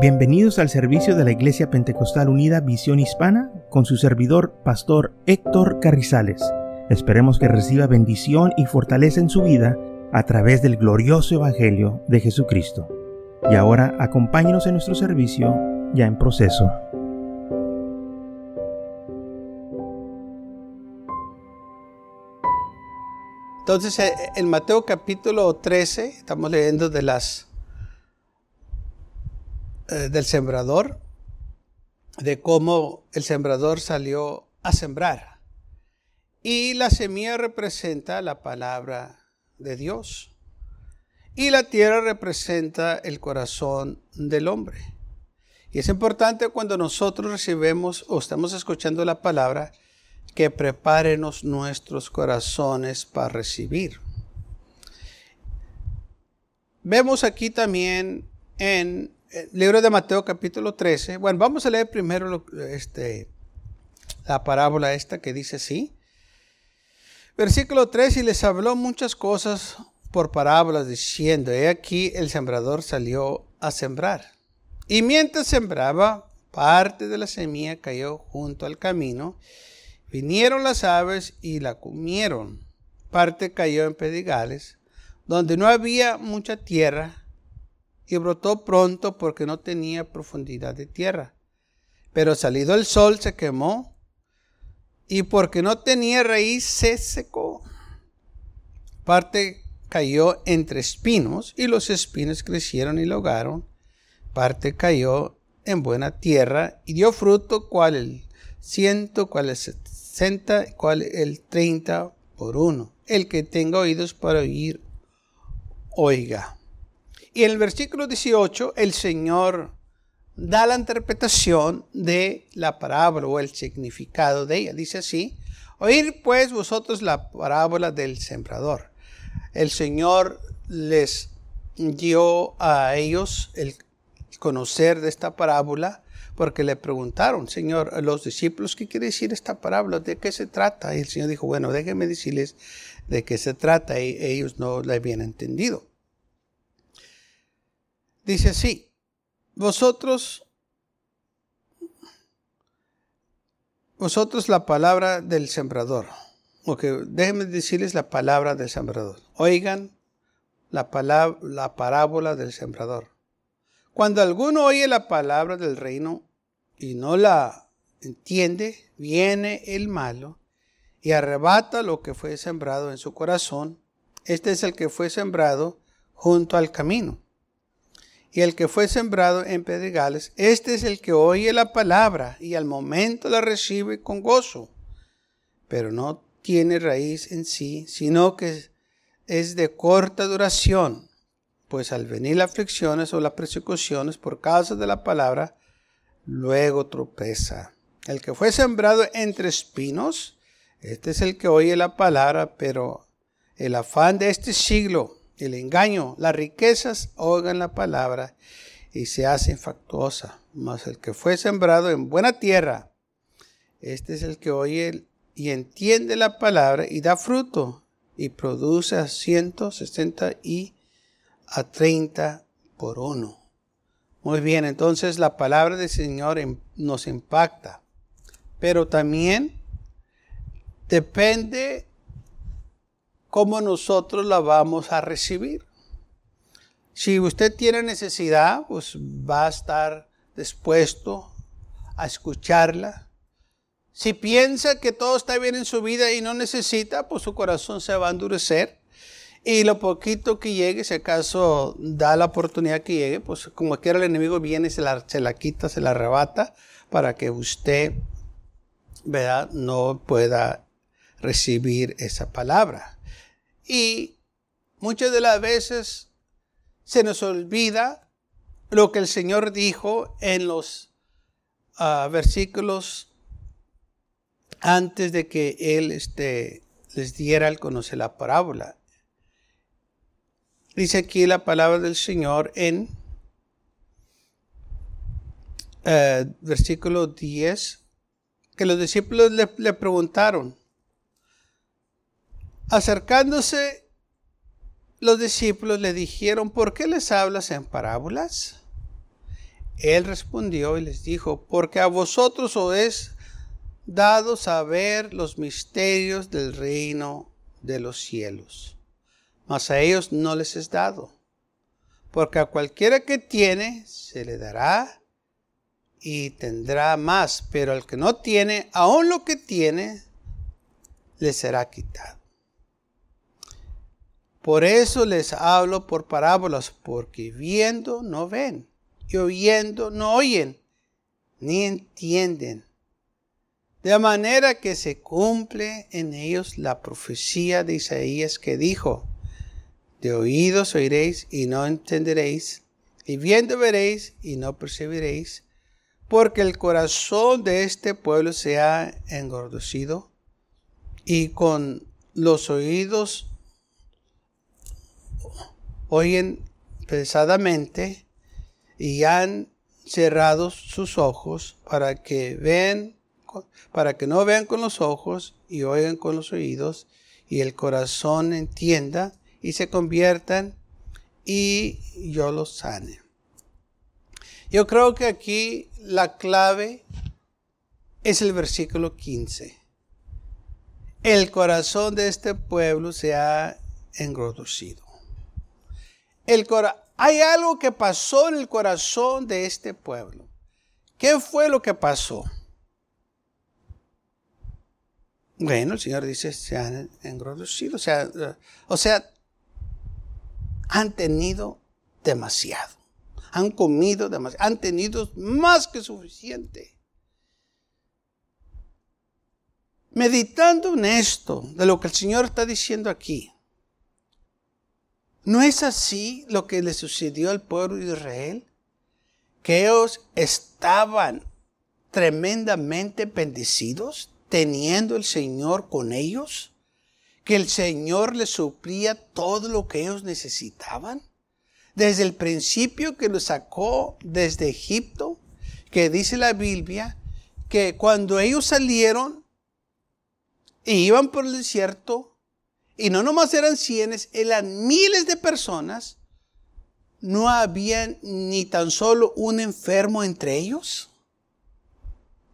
Bienvenidos al servicio de la Iglesia Pentecostal Unida Visión Hispana con su servidor, Pastor Héctor Carrizales. Esperemos que reciba bendición y fortaleza en su vida a través del glorioso Evangelio de Jesucristo. Y ahora acompáñenos en nuestro servicio ya en proceso. Entonces, eh, en Mateo capítulo 13, estamos leyendo de las eh, del sembrador, de cómo el sembrador salió a sembrar. Y la semilla representa la palabra de Dios. Y la tierra representa el corazón del hombre. Y es importante cuando nosotros recibimos o estamos escuchando la palabra, que prepárenos nuestros corazones para recibir. Vemos aquí también en el libro de Mateo capítulo 13. Bueno, vamos a leer primero este, la parábola esta que dice así. Versículo 3, y les habló muchas cosas por parábolas diciendo, he aquí el sembrador salió a sembrar. Y mientras sembraba, parte de la semilla cayó junto al camino. Vinieron las aves y la comieron. Parte cayó en pedigales, donde no había mucha tierra y brotó pronto porque no tenía profundidad de tierra. Pero salido el sol se quemó y porque no tenía raíz se secó. Parte cayó entre espinos y los espinos crecieron y lo ahogaron. Parte cayó en buena tierra y dio fruto cual el ciento, cual el sesenta, cual el treinta por uno. El que tenga oídos para oír, oiga. Y en el versículo 18 el Señor da la interpretación de la parábola o el significado de ella. Dice así, oír pues vosotros la parábola del sembrador. El Señor les dio a ellos el conocer de esta parábola porque le preguntaron, Señor, a los discípulos, ¿qué quiere decir esta parábola? ¿De qué se trata? Y el Señor dijo, bueno, déjenme decirles de qué se trata. Y ellos no la habían entendido. Dice así, vosotros, vosotros la palabra del sembrador. Ok, déjenme decirles la palabra del sembrador. Oigan la, palabra, la parábola del sembrador. Cuando alguno oye la palabra del reino y no la entiende, viene el malo y arrebata lo que fue sembrado en su corazón. Este es el que fue sembrado junto al camino y el que fue sembrado en pedregales, este es el que oye la palabra y al momento la recibe con gozo, pero no tiene raíz en sí, sino que es de corta duración, pues al venir las aflicciones o las persecuciones por causa de la palabra, luego tropeza. El que fue sembrado entre espinos, este es el que oye la palabra, pero el afán de este siglo el engaño, las riquezas oigan la palabra y se hacen factuosa. Mas el que fue sembrado en buena tierra, este es el que oye y entiende la palabra y da fruto y produce a 160 y a 30 por uno. Muy bien, entonces la palabra del Señor nos impacta, pero también depende cómo nosotros la vamos a recibir. Si usted tiene necesidad, pues va a estar dispuesto a escucharla. Si piensa que todo está bien en su vida y no necesita, pues su corazón se va a endurecer. Y lo poquito que llegue, si acaso da la oportunidad que llegue, pues como quiera el enemigo viene, se la, se la quita, se la arrebata para que usted, ¿verdad? No pueda recibir esa palabra. Y muchas de las veces se nos olvida lo que el Señor dijo en los ah, versículos antes de que Él este, les diera al conocer la parábola. Dice aquí la palabra del Señor en eh, versículo 10, que los discípulos le preguntaron, Acercándose los discípulos le dijeron, ¿por qué les hablas en parábolas? Él respondió y les dijo, porque a vosotros os es dado saber los misterios del reino de los cielos, mas a ellos no les es dado, porque a cualquiera que tiene se le dará y tendrá más, pero al que no tiene, aún lo que tiene, le será quitado. Por eso les hablo por parábolas, porque viendo no ven, y oyendo no oyen, ni entienden. De manera que se cumple en ellos la profecía de Isaías que dijo, de oídos oiréis y no entenderéis, y viendo veréis y no percibiréis, porque el corazón de este pueblo se ha engordecido y con los oídos oyen pesadamente y han cerrado sus ojos para que vean, para que no vean con los ojos y oigan con los oídos y el corazón entienda y se conviertan y yo los sane. Yo creo que aquí la clave es el versículo 15. El corazón de este pueblo se ha engrosecido. El Hay algo que pasó en el corazón de este pueblo. ¿Qué fue lo que pasó? Bueno, el Señor dice, se han engrosecido, o sea, o sea, han tenido demasiado han comido demasiado, han tenido más que suficiente. Meditando en esto, de lo que el Señor está diciendo aquí, ¿no es así lo que le sucedió al pueblo de Israel? Que ellos estaban tremendamente bendecidos, teniendo el Señor con ellos, que el Señor les suplía todo lo que ellos necesitaban desde el principio que lo sacó desde Egipto, que dice la Biblia, que cuando ellos salieron y iban por el desierto, y no nomás eran cienes, eran miles de personas, no había ni tan solo un enfermo entre ellos.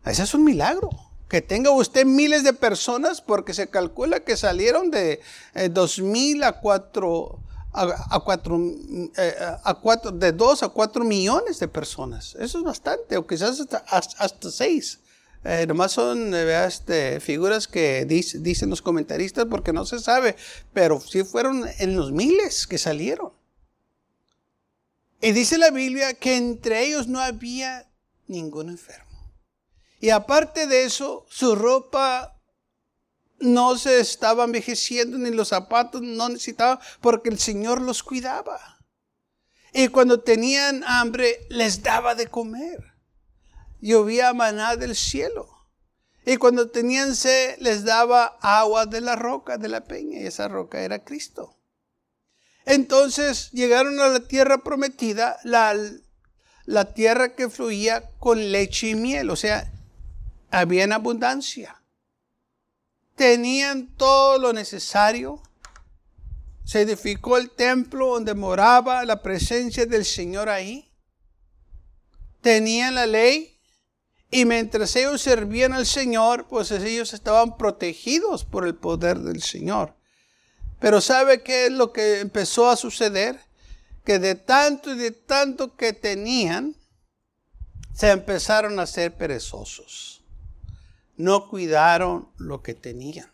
Ese es un milagro. Que tenga usted miles de personas, porque se calcula que salieron de eh, dos mil a cuatro a, cuatro, eh, a cuatro, de dos a cuatro millones de personas. Eso es bastante, o quizás hasta, hasta seis. Eh, nomás son eh, este, figuras que dicen los comentaristas porque no se sabe, pero sí fueron en los miles que salieron. Y dice la Biblia que entre ellos no había ningún enfermo. Y aparte de eso, su ropa no se estaba envejeciendo ni los zapatos no necesitaban porque el Señor los cuidaba. Y cuando tenían hambre les daba de comer. Llovía maná del cielo. Y cuando tenían sed les daba agua de la roca, de la peña, y esa roca era Cristo. Entonces llegaron a la tierra prometida, la, la tierra que fluía con leche y miel, o sea, había en abundancia tenían todo lo necesario. Se edificó el templo donde moraba la presencia del Señor ahí. Tenían la ley y mientras ellos servían al Señor, pues ellos estaban protegidos por el poder del Señor. Pero ¿sabe qué es lo que empezó a suceder? Que de tanto y de tanto que tenían, se empezaron a ser perezosos no cuidaron lo que tenían.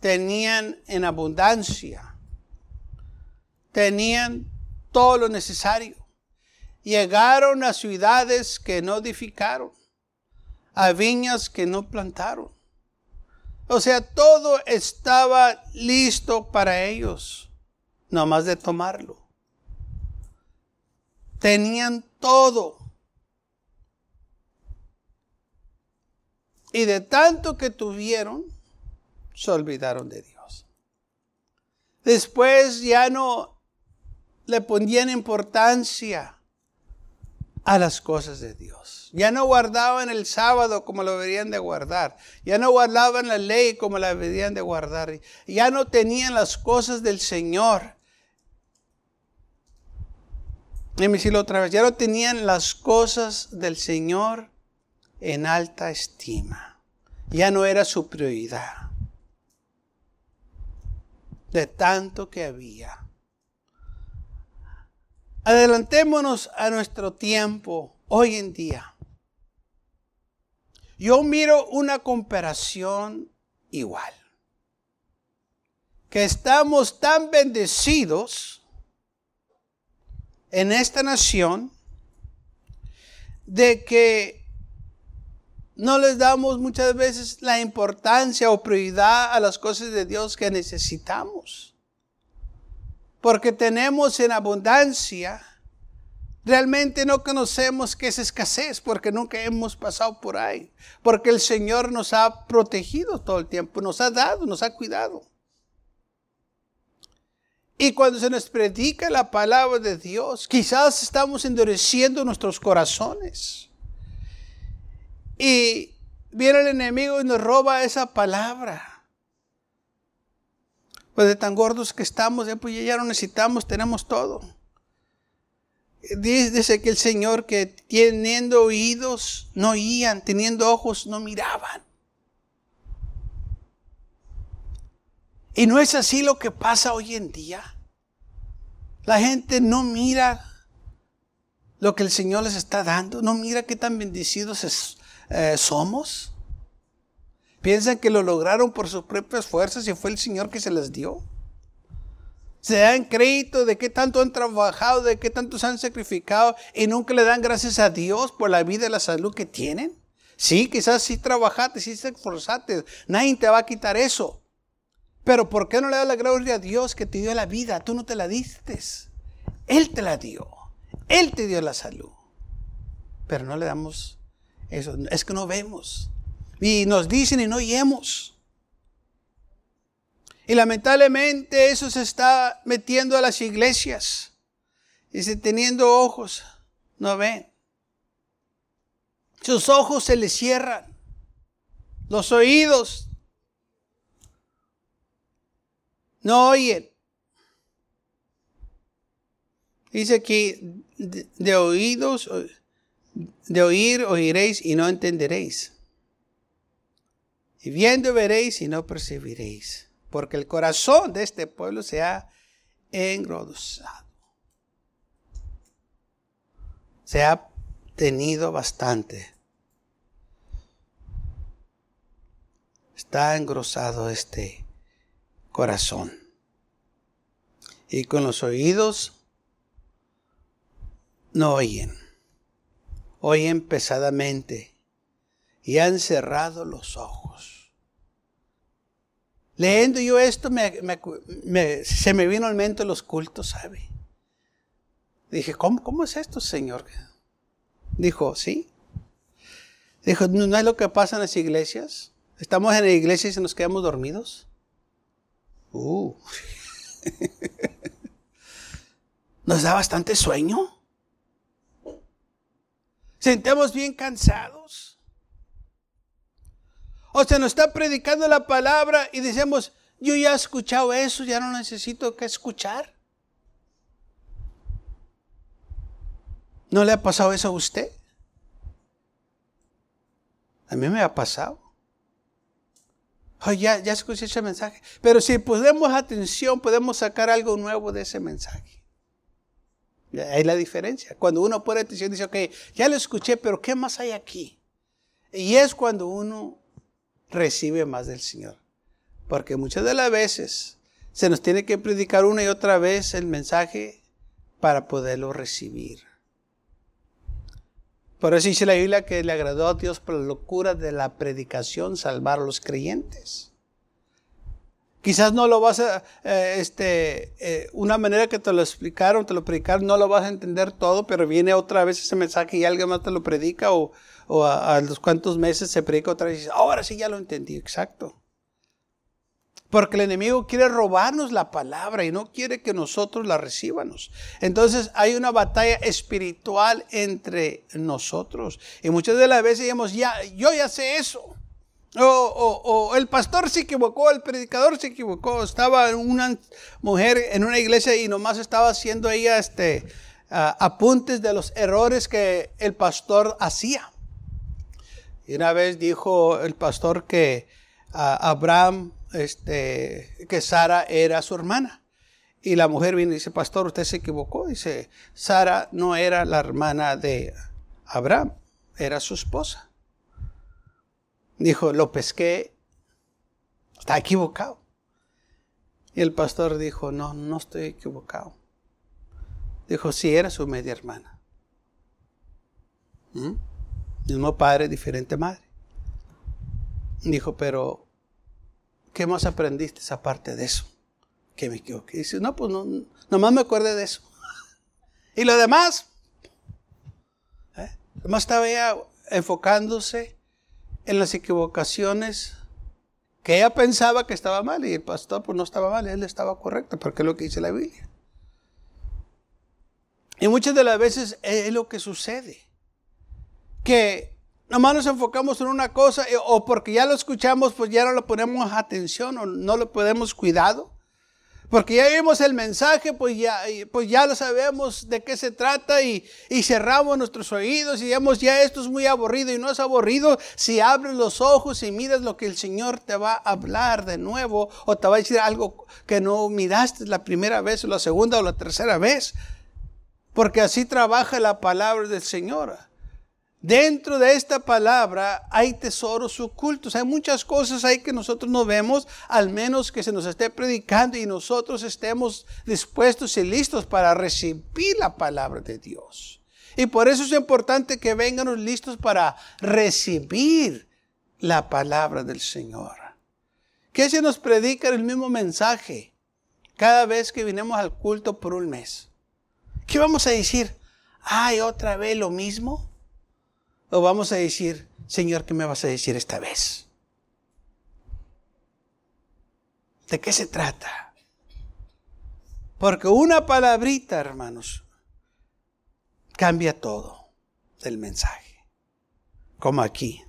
Tenían en abundancia. Tenían todo lo necesario. Llegaron a ciudades que no edificaron, a viñas que no plantaron. O sea, todo estaba listo para ellos, más de tomarlo. Tenían todo Y de tanto que tuvieron, se olvidaron de Dios. Después ya no le ponían importancia a las cosas de Dios. Ya no guardaban el sábado como lo deberían de guardar. Ya no guardaban la ley como la deberían de guardar. Ya no tenían las cosas del Señor Y me decirlo otra vez, ya no tenían las cosas del Señor en alta estima. Ya no era su prioridad. De tanto que había. Adelantémonos a nuestro tiempo hoy en día. Yo miro una comparación igual. Que estamos tan bendecidos en esta nación de que no les damos muchas veces la importancia o prioridad a las cosas de Dios que necesitamos. Porque tenemos en abundancia, realmente no conocemos qué es escasez porque nunca hemos pasado por ahí. Porque el Señor nos ha protegido todo el tiempo, nos ha dado, nos ha cuidado. Y cuando se nos predica la palabra de Dios, quizás estamos endureciendo nuestros corazones. Y viene el enemigo y nos roba esa palabra. Pues de tan gordos que estamos, pues ya no necesitamos, tenemos todo. Dice que el Señor que teniendo oídos no oían, teniendo ojos no miraban. Y no es así lo que pasa hoy en día. La gente no mira lo que el Señor les está dando, no mira qué tan bendecidos eh, somos. Piensan que lo lograron por sus propias fuerzas y fue el Señor que se les dio. Se dan crédito de qué tanto han trabajado, de qué tanto se han sacrificado y nunca le dan gracias a Dios por la vida y la salud que tienen. Sí, quizás sí trabajaste, sí te esforzaste, nadie te va a quitar eso. Pero ¿por qué no le das la gloria a Dios que te dio la vida? Tú no te la diste. Él te la dio. Él te dio la salud. Pero no le damos eso. Es que no vemos. Y nos dicen y no oímos. Y lamentablemente eso se está metiendo a las iglesias. Dice, teniendo ojos, no ven. Sus ojos se les cierran. Los oídos no oyen. Dice aquí, de, oídos, de oír oiréis y no entenderéis. Y viendo veréis y no percibiréis. Porque el corazón de este pueblo se ha engrosado. Se ha tenido bastante. Está engrosado este corazón. Y con los oídos no oyen. Oyen pesadamente y han cerrado los ojos. Leyendo yo esto, se me vino al mente los cultos, ¿sabe? Dije, ¿cómo, ¿cómo es esto, Señor? Dijo, sí. Dijo, ¿no es lo que pasa en las iglesias? Estamos en la iglesia y se nos quedamos dormidos. Uh. Nos da bastante sueño. Sentemos bien cansados. O se nos está predicando la palabra y decimos, yo ya he escuchado eso, ya no necesito que escuchar. ¿No le ha pasado eso a usted? A mí me ha pasado ya, ya escuché ese mensaje. Pero si ponemos atención, podemos sacar algo nuevo de ese mensaje. Hay la diferencia. Cuando uno pone atención, dice, ok, ya lo escuché, pero ¿qué más hay aquí? Y es cuando uno recibe más del Señor. Porque muchas de las veces se nos tiene que predicar una y otra vez el mensaje para poderlo recibir. Por eso dice la Biblia que le agradó a Dios por la locura de la predicación salvar a los creyentes. Quizás no lo vas a, eh, este, eh, una manera que te lo explicaron, te lo predicaron, no lo vas a entender todo, pero viene otra vez ese mensaje y alguien más te lo predica o, a, los cuantos meses se predica otra vez y dices, ahora sí ya lo entendí, exacto. Porque el enemigo quiere robarnos la palabra y no quiere que nosotros la recibamos. Entonces hay una batalla espiritual entre nosotros. Y muchas de las veces decimos, ya, yo ya sé eso. O, el pastor se equivocó, el predicador se equivocó. Estaba una mujer en una iglesia y nomás estaba haciendo ella este, apuntes de los errores que el pastor hacía. Y una vez dijo el pastor que ah, Abraham, este, que Sara era su hermana. Y la mujer viene y dice, pastor, usted se equivocó. Dice, Sara no era la hermana de Abraham, era su esposa. Dijo, lo pesqué, está equivocado. Y el pastor dijo, no, no estoy equivocado. Dijo, sí, era su media hermana. ¿Mm? Mismo padre, diferente madre. Dijo, pero, ¿qué más aprendiste esa parte de eso? Que me equivoqué. Dice, no, pues no, nomás me acuerdo de eso. y lo demás, ¿eh? Nomás estaba enfocándose en las equivocaciones que ella pensaba que estaba mal y el pastor pues no estaba mal, él estaba correcto, porque es lo que dice la Biblia. Y muchas de las veces es lo que sucede, que nomás nos enfocamos en una cosa eh, o porque ya lo escuchamos pues ya no le ponemos atención o no le ponemos cuidado. Porque ya vimos el mensaje, pues ya, pues ya lo sabemos de qué se trata y, cerramos nuestros oídos y digamos, ya esto es muy aburrido y no es aburrido si abres los ojos y miras lo que el Señor te va a hablar de nuevo o te va a decir algo que no miraste la primera vez o la segunda o la tercera vez. Porque así trabaja la palabra del Señor. Dentro de esta palabra hay tesoros ocultos, hay muchas cosas ahí que nosotros no vemos, al menos que se nos esté predicando y nosotros estemos dispuestos y listos para recibir la palabra de Dios. Y por eso es importante que vengamos listos para recibir la palabra del Señor. Que se nos predica el mismo mensaje cada vez que vinimos al culto por un mes. ¿Qué vamos a decir? ¿Ay, otra vez lo mismo? O vamos a decir, Señor, ¿qué me vas a decir esta vez? ¿De qué se trata? Porque una palabrita, hermanos, cambia todo del mensaje. Como aquí.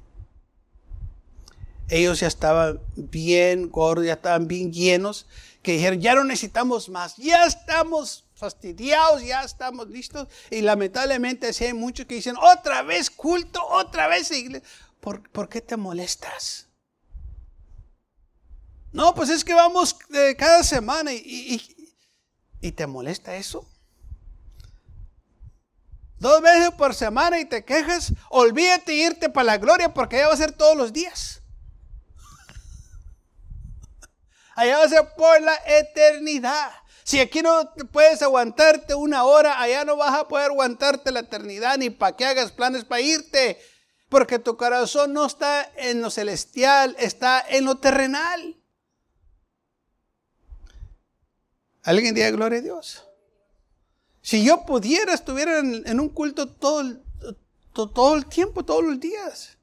Ellos ya estaban bien gordos, ya estaban bien llenos, que dijeron, ya no necesitamos más, ya estamos fastidiados, ya estamos listos. Y lamentablemente hay muchos que dicen, otra vez culto, otra vez iglesia. ¿Por, qué te molestas? No, pues es que vamos eh, cada semana y, y, te molesta eso. Dos veces por semana y te quejas, olvídate irte para la gloria porque ya va a ser todos los días. Allá va a ser por la eternidad. Si aquí no puedes aguantarte una hora, allá no vas a poder aguantarte la eternidad ni para que hagas planes para irte. Porque tu corazón no está en lo celestial, está en lo terrenal. ¿Alguien diga gloria a Dios? Si yo pudiera, estuviera en, un culto todo el, todo, el tiempo, todos los días.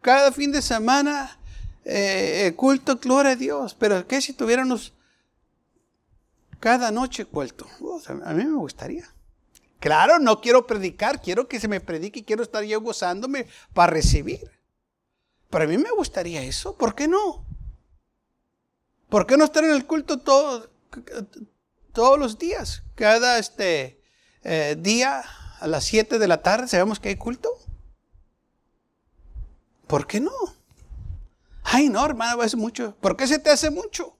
Cada fin de semana, eh, culto, gloria a Dios. Pero ¿qué si tuviéramos cada noche vuelto. a mí me gustaría. Claro, no quiero predicar, quiero que se me predique y quiero estar yo gozándome para recibir. Pero a mí me gustaría eso, ¿por qué no? ¿Por qué no estar en el culto todo, todos los días? Cada este, eh, día a las 7 de la tarde sabemos que hay culto. ¿Por qué no? Ay, no, hermano, es mucho. ¿Por qué se te hace mucho?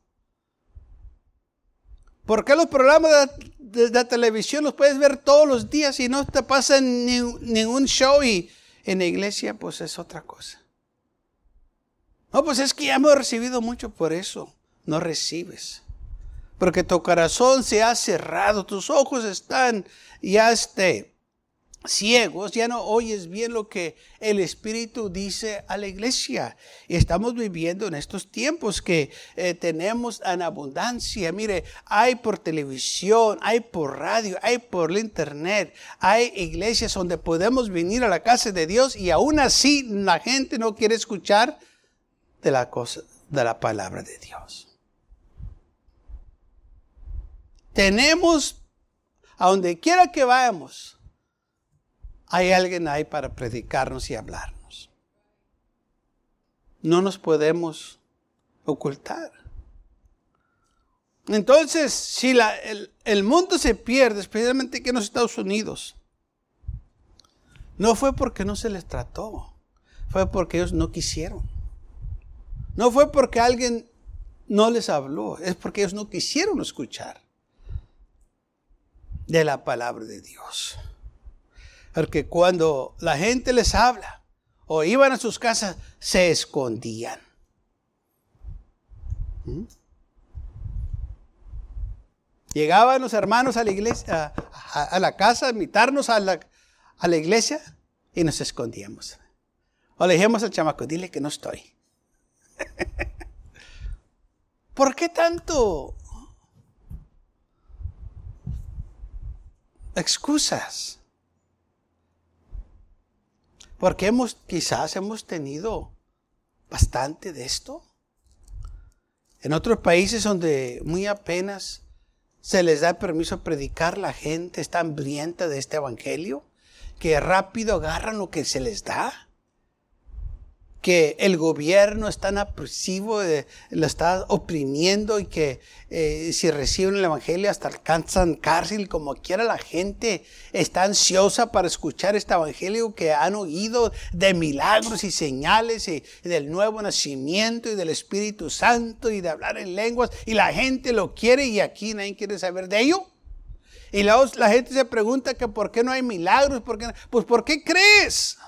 ¿Por qué los programas de, la televisión los puedes ver todos los días y no te pasa ningún show y en la iglesia pues es otra cosa? No, pues es que ya me he recibido mucho por eso. No recibes. Porque tu corazón se ha cerrado, tus ojos están ya este, ciegos, ya no oyes bien lo que el Espíritu dice a la iglesia. Y estamos viviendo en estos tiempos que eh, tenemos en abundancia. Mire, hay por televisión, hay por radio, hay por internet, hay iglesias donde podemos venir a la casa de Dios y aún así la gente no quiere escuchar de la cosa, de la palabra de Dios. Tenemos, a donde quiera que vayamos, hay alguien ahí para predicarnos y hablarnos. No nos podemos ocultar. Entonces, si el, el mundo se pierde, especialmente aquí en los Estados Unidos, no fue porque no se les trató, fue porque ellos no quisieron. No fue porque alguien no les habló, es porque ellos no quisieron escuchar de la palabra de Dios. Porque cuando la gente les habla o iban a sus casas, se escondían. ¿Mm? Llegaban los hermanos a la iglesia, a, la casa, a invitarnos a la, a la iglesia y nos escondíamos. O le dijimos al chamaco, dile que no estoy. ¿Por qué tanto excusas? Porque hemos, quizás hemos tenido bastante de esto. En otros países donde muy apenas se les da permiso a predicar, la gente está hambrienta de este evangelio, que rápido agarran lo que se les da que el gobierno es tan apresivo, lo está oprimiendo y que eh, si reciben el Evangelio hasta alcanzan cárcel, como quiera la gente está ansiosa para escuchar este Evangelio que han oído de milagros y señales y, del nuevo nacimiento y del Espíritu Santo y de hablar en lenguas y la gente lo quiere y aquí nadie quiere saber de ello. Y la, la gente se pregunta que por qué no hay milagros, ¿Por qué? pues ¿por qué crees?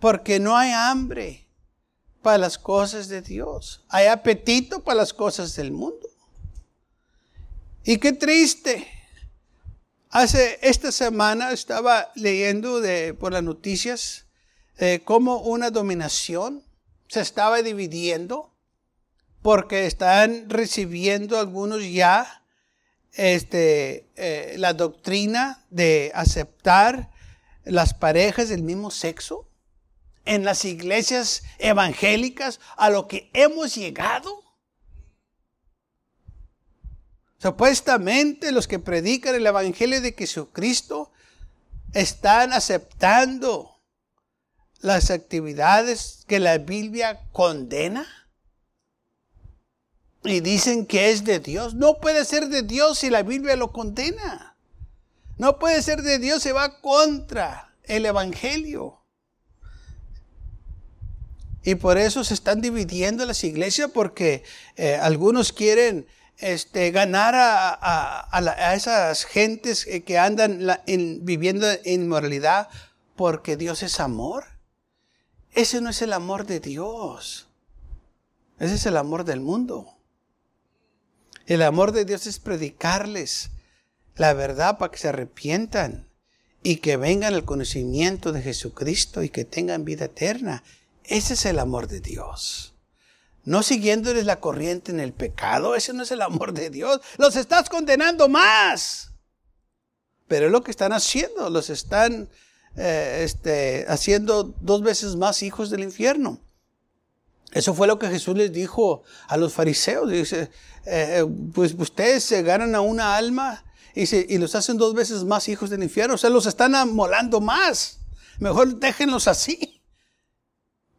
Porque no hay hambre para las cosas de Dios. Hay apetito para las cosas del mundo. Y qué triste. Hace esta semana estaba leyendo de, por las noticias eh, cómo una dominación se estaba dividiendo porque están recibiendo algunos ya este, eh, la doctrina de aceptar las parejas del mismo sexo en las iglesias evangélicas a lo que hemos llegado? Supuestamente los que predican el Evangelio de Jesucristo están aceptando las actividades que la Biblia condena y dicen que es de Dios. No puede ser de Dios si la Biblia lo condena. No puede ser de Dios, se va contra el Evangelio. Y por eso se están dividiendo las iglesias porque eh, algunos quieren este, ganar a, esas gentes que andan viviendo en inmoralidad porque Dios es amor. Ese no es el amor de Dios. Ese es el amor del mundo. El amor de Dios es predicarles la verdad para que se arrepientan y que vengan al conocimiento de Jesucristo y que tengan vida eterna. Ese es el amor de Dios. No siguiéndoles la corriente en el pecado, ese no es el amor de Dios. Los estás condenando más. Pero es lo que están haciendo, los están eh, este, haciendo dos veces más hijos del infierno. Eso fue lo que Jesús les dijo a los fariseos. Dice, eh, pues ustedes se ganan a una alma y, y, los hacen dos veces más hijos del infierno. O sea, los están amolando más. Mejor déjenlos así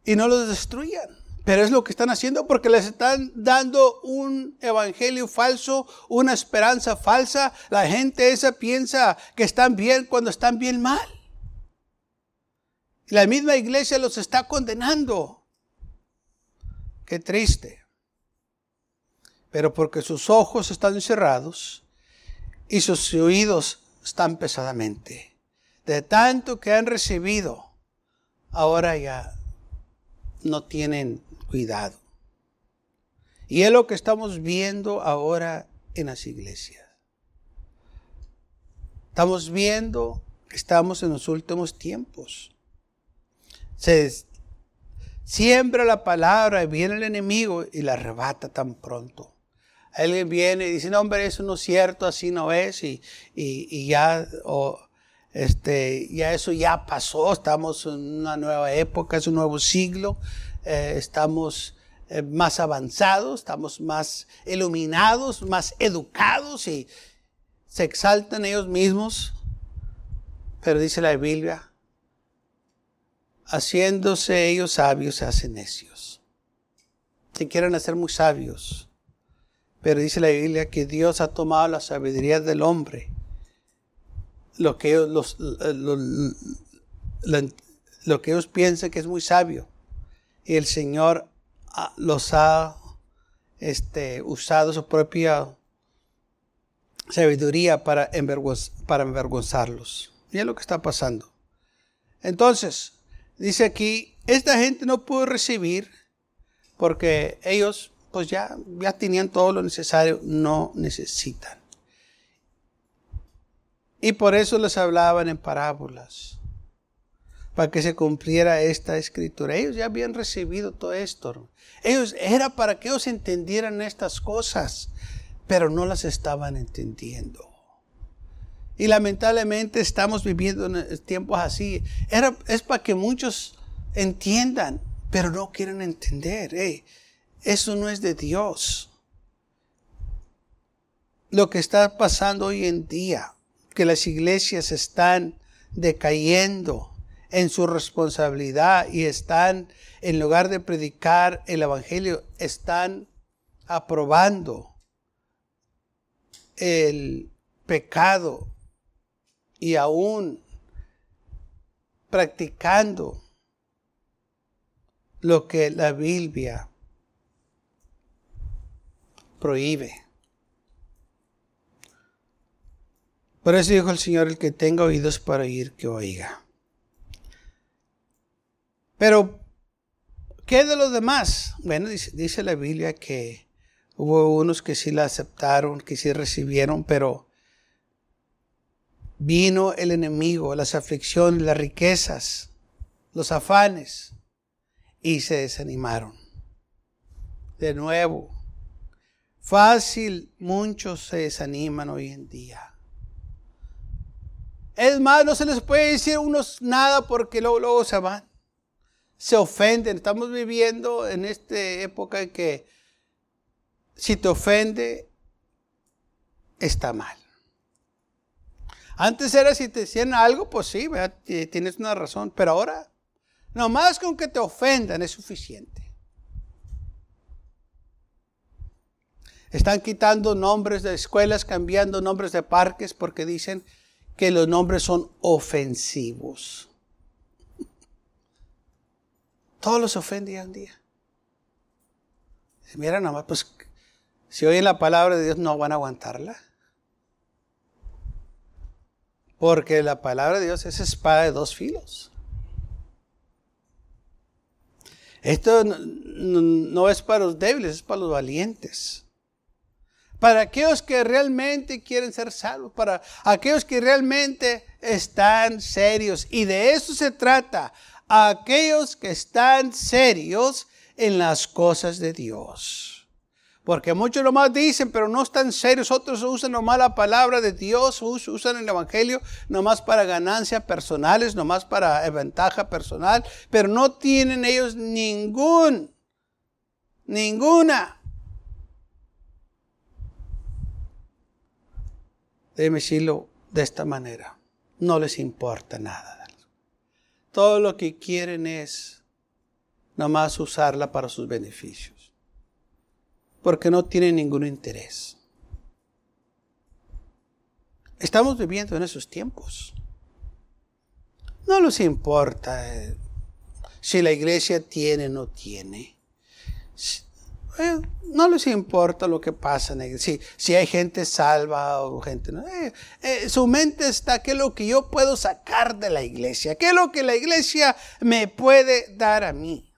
y no los destruyan. Pero es lo que están haciendo porque les están dando un evangelio falso, una esperanza falsa. La gente esa piensa que están bien cuando están bien mal. La misma iglesia los está condenando. Qué triste. Pero porque sus ojos están cerrados y sus oídos están pesadamente. De tanto que han recibido, ahora ya no tienen cuidado. Y es lo que estamos viendo ahora en las iglesias. Estamos viendo que estamos en los últimos tiempos. Se siembra la palabra y viene el enemigo y la arrebata tan pronto. Alguien viene y dice, no, hombre, eso no es cierto, así no es, y, y, ya, este, ya eso ya pasó, estamos en una nueva época, es un nuevo siglo, eh, estamos eh, más avanzados, estamos más iluminados, más educados y se exaltan ellos mismos. Pero dice la Biblia, haciéndose ellos sabios se hacen necios. Si quieren hacer muy sabios, Pero dice la Biblia que Dios ha tomado la sabiduría del hombre, lo que ellos, los, lo, que ellos piensan que es muy sabio, y el Señor los ha este, usado su propia sabiduría para, para envergonzarlos. Mira lo que está pasando. Entonces, dice aquí, esta gente no pudo recibir porque ellos pues ya, ya tenían todo lo necesario, no necesitan. Y por eso les hablaban en parábolas, para que se cumpliera esta escritura. Ellos ya habían recibido todo esto. Ellos era para que ellos entendieran estas cosas, pero no las estaban entendiendo. Y lamentablemente estamos viviendo en tiempos así. Era, es para que muchos entiendan, pero no quieren entender. Eso no es de Dios. Lo que está pasando hoy en día, que las iglesias están decayendo en su responsabilidad y están, en lugar de predicar el Evangelio, están aprobando el pecado y aún practicando lo que la Biblia prohíbe. Por eso dijo el Señor, el que tenga oídos para oír, que oiga. Pero, ¿qué de los demás? Bueno, dice, la Biblia que hubo unos que sí la aceptaron, que sí recibieron, pero vino el enemigo, las aflicciones, las riquezas, los afanes, y se desanimaron. De nuevo, Fácil, muchos se desaniman hoy en día. Es más, no se les puede decir unos nada porque luego, luego se van. Se ofenden. Estamos viviendo en esta época en que si te ofende, está mal. Antes era si te decían algo, pues sí, tienes una razón. Pero ahora, nomás con que te ofendan es suficiente. Están quitando nombres de escuelas, cambiando nombres de parques porque dicen que los nombres son ofensivos. Todos los ofenden en día. Mira nomás, pues si oyen la palabra de Dios no van a aguantarla. Porque la palabra de Dios es espada de dos filos. Esto no es para los débiles, es para los valientes para aquellos que realmente quieren ser salvos, para aquellos que realmente están serios. Y de eso se trata, aquellos que están serios en las cosas de Dios. Porque muchos nomás dicen, pero no están serios. Otros usan nomás la palabra de Dios, usan el Evangelio nomás para ganancias personales, nomás para ventaja personal, pero no tienen ellos ningún, ninguna déjeme decirlo de esta manera, no les importa nada. Todo lo que quieren es nomás usarla para sus beneficios, porque no tienen ningún interés. Estamos viviendo en esos tiempos. No les importa eh, si la iglesia tiene o no tiene. Eh, no les importa lo que pasa. Si, si hay gente salva o gente no. Eh, eh, su mente está, ¿qué es lo que yo puedo sacar de la iglesia? ¿Qué es lo que la iglesia me puede dar a mí?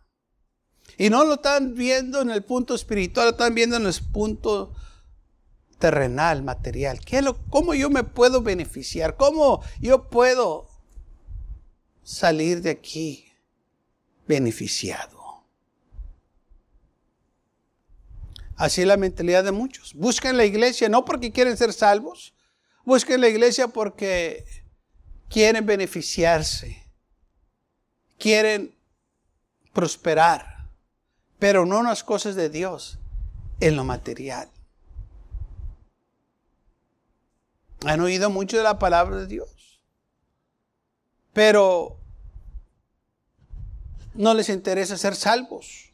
Y no lo están viendo en el punto espiritual, lo están viendo en el punto terrenal, material. ¿Qué es lo, ¿Cómo yo me puedo beneficiar? ¿Cómo yo puedo salir de aquí beneficiado? Así es la mentalidad de muchos. Buscan la iglesia no porque quieren ser salvos, buscan la iglesia porque quieren beneficiarse, quieren prosperar, pero no en las cosas de Dios, en lo material. Han oído mucho de la palabra de Dios, pero no les interesa ser salvos.